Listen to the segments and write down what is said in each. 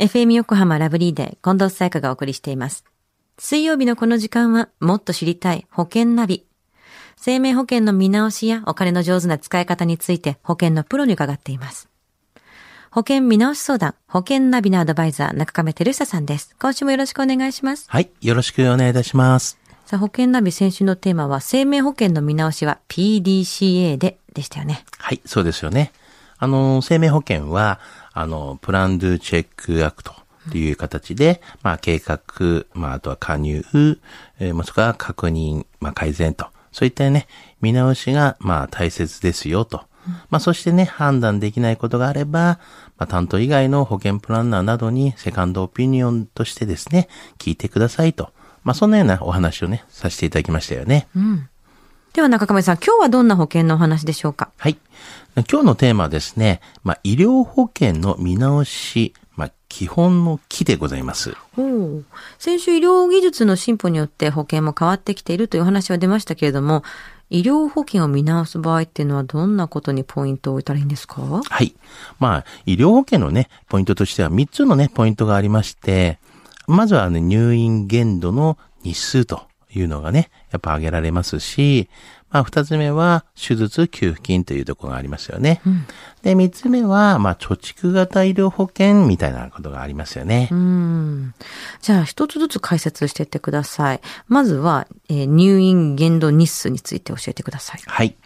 FM 横浜ラブリーデー近藤沙耶香がお送りしています。水曜日のこの時間はもっと知りたい保険ナビ。生命保険の見直しやお金の上手な使い方について保険のプロに伺っています。保険見直し相談、保険ナビのアドバイザー、中亀照久さんです。今週もよろしくお願いします。はい。よろしくお願いいたします。さあ、保険ナビ先週のテーマは、生命保険の見直しは PDCA ででしたよね。はい。そうですよね。あの、生命保険は、あの、プランドゥチェックアクトという形で、まあ、計画、まあ、あとは加入、えーもしくは確認、まあ、改善と。そういったね、見直しが、まあ、大切ですよと。まあ、そしてね、判断できないことがあれば、まあ、担当以外の保険プランナーなどにセカンドオピニオンとしてですね、聞いてくださいと。まあ、そんなようなお話をね、させていただきましたよね。うんでは中亀さん、今日はどんな保険のお話でしょうか？はい。今日のテーマはですね、まあ、医療保険の見直し、まあ、基本の木でございます。先週医療技術の進歩によって保険も変わってきているというお話は出ましたけれども、医療保険を見直す場合っていうのはどんなことにポイントを置いたらいいんですか？はい。まあ、医療保険のね、ポイントとしては3つのね、ポイントがありまして、まずはね、入院限度の日数というのがね、やっぱ挙げられますし、まあ、二つ目は、手術給付金というところがありますよね。で、三つ目は、まあ、貯蓄型医療保険みたいなことがありますよね。うん。じゃあ一つずつ解説していってください。まずは、えー入院限度日数について教えてください。はい。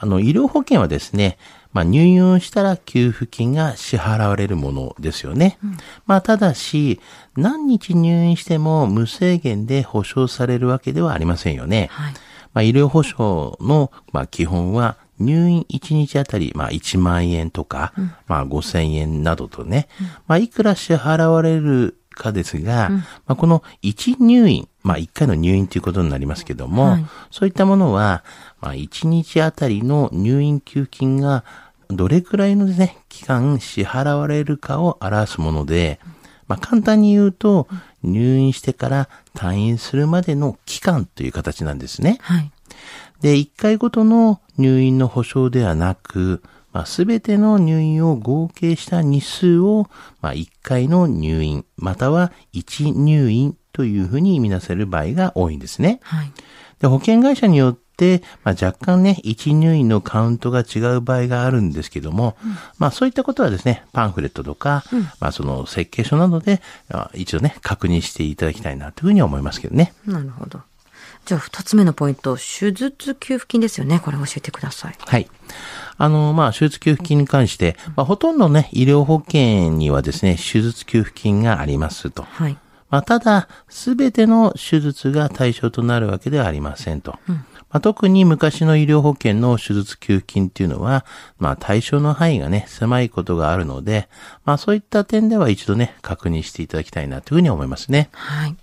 あの、医療保険はですね、まあ、入院をしたら給付金が支払われるものですよね。まあ、ただし、何日入院しても無制限で保証されるわけではありませんよね。はい。まあ、医療保障の、まあ、基本は、入院1日あたり、まあ、1万円とか、まあ、5000円などとね、まあ、いくら支払われるかですが、まあ、この1入院、まあ、1回の入院ということになりますけども、はいそういったものは、まあ、1日あたりの入院給付金が、どれくらいのですね、期間支払われるかを表すもので、まあ、簡単に言うと、入院してから退院するまでの期間という形なんですね。はい。で、1回ごとの入院の保証ではなく、まあ、すべての入院を合計した日数を、まあ、1回の入院、または1入院というふうに見なせる場合が多いんですね。はい。でで、保険会社によって、まあ、若干ね、1入院のカウントが違う場合があるんですけども、まあ、そういったことはですね、パンフレットとか、まあ、その設計書などで、あ一度ね、確認していただきたいなというふうに思いますけどね。なるほど。じゃあ二つ目のポイント、手術給付金ですよね。これ教えてください。はい。あの、まあ、手術給付金に関して、まあ、ほとんどね、医療保険にはですね、手術給付金がありますと。はい。まあ、ただ、すべての手術が対象となるわけではありませんと。まあ、特に昔の医療保険の手術給付金っていうのは、まあ、対象の範囲がね、狭いことがあるので、まあ、そういった点では一度ね、確認していただきたいなというふうに思いますね。はい。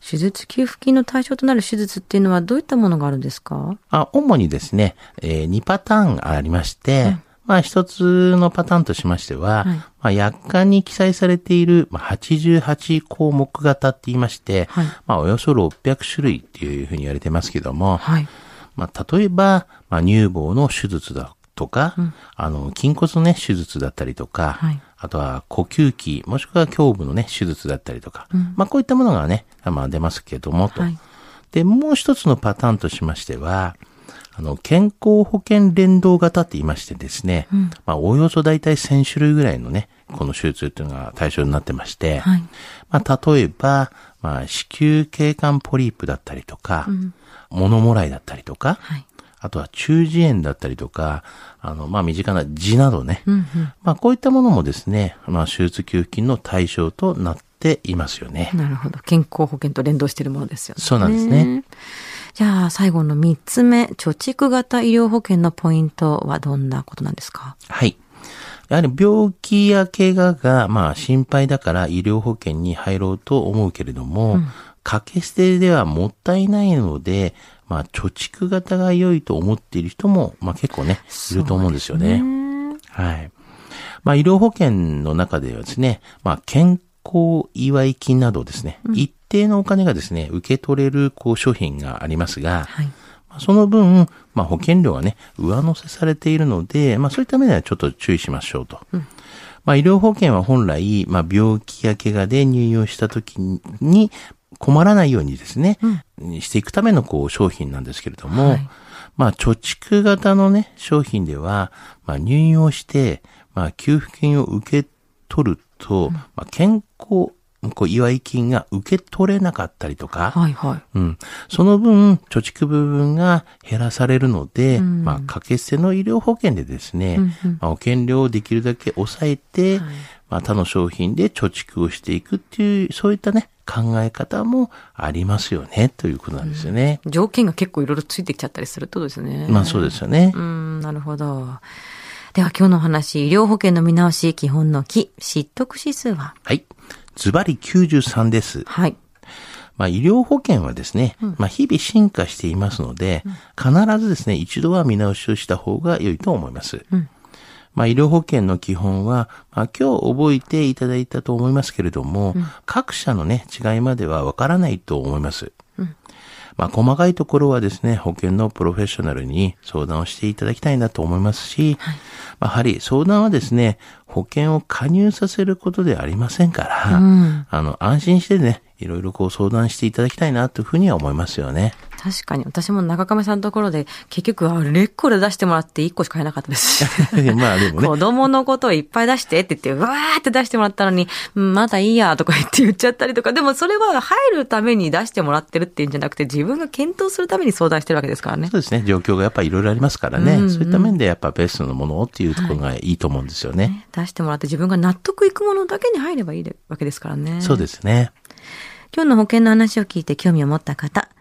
手術給付金の対象となる手術っていうのはどういったものがあるんですか？あ主にですね、え2パターンありまして、まあ一つのパターンとしましては、まあ薬価に記載されている、まあ、88項目型って言いまして、はい。まあおよそ600種類っていうふうに言われてますけども、はい。まあ例えば、まあ乳房の手術だとか、あの、筋骨のね、手術だったりとか、はいあとは呼吸器、もしくは胸部のね、手術だったりとか、まあこういったものがね、まあ出ますけども、と。はいで、もう一つのパターンとしましては、あの、健康保険連動型って言いましてですね、まあ、おおよそ大体1000種類ぐらいのね、この手術っていうのが対象になってまして、はい。まあ、例えば、まあ、子宮頸管ポリープだったりとか、物もらいだったりとか、はい。あとは中耳炎だったりとか、あの、まあ、身近な痔などね、まあ、こういったものもですね、まあ、手術給付金の対象となっていますよね。なるほど。健康保険と連動しているものですよね。そうなんですね。じゃあ、最後の三つ目、貯蓄型医療保険のポイントはどんなことなんですか？はい。やはり病気や怪我が、まあ心配だから医療保険に入ろうと思うけれども、掛け捨てではもったいないので、まあ貯蓄型が良いと思っている人も、まあ結構ね、いると思うんですよね。はい。まあ医療保険の中ではですね、まあ健康祝い金などですね、一定のお金がですね、受け取れるこう商品がありますが、はい。まあその分、まあ、保険料がね、上乗せされているので、まあ、そういった面ではちょっと注意しましょうと。まあ、医療保険は本来、まあ、病気や怪我で入院をした時に困らないようにですね、していくためのこう商品なんですけれども、はい。まあ、貯蓄型のね、商品では、まあ、入院をして、まあ、給付金を受け取ると、まあ、健康、こう、祝い金が受け取れなかったりとか、はいはい。うん。その分、貯蓄部分が減らされるので、まあ、掛け捨ての医療保険でですね、まあ、保険料をできるだけ抑えて、まあ、他の商品で貯蓄をしていくっていう、そういったね、考え方もありますよね、ということなんですよね。条件が結構いろいろついてきちゃったりするとですね。まあ、そうですよね。うん、なるほど。では今日のお話、医療保険の見直し、基本の木、知得指数は？はい。ズバリ93です。はい。まあ、医療保険はですね、まあ、日々進化していますので、必ずですね、一度は見直しをした方が良いと思います。まあ、医療保険の基本は、まあ、今日覚えていただいたと思いますけれども、各社のね、違いまではわからないと思います。まあ、細かいところはですね、保険のプロフェッショナルに相談をしていただきたいなと思いますし、まあやはり相談はですね、保険を加入させることではありませんから、あの、安心してね、いろいろこう相談していただきたいなというふうには思いますよね。確かに、私も中亀さんのところで、結局、あれっこで出してもらって1個しか買えなかったです し。まあでもね、子供のことをいっぱい出してって言って、うわーって出してもらったのに、うんまだいいやとか言って言っちゃったりとか、でもそれは入るために出してもらってるっていうんじゃなくて、自分が検討するために相談してるわけですからね。そうですね、状況がやっぱりいろいろありますからね、そういった面でやっぱベストのものをっていうところがいいと思うんですよね。出してもらって自分が納得いくものだけに入ればいいわけですからね。そうですね。今日の保険の話を聞いて興味を持った方、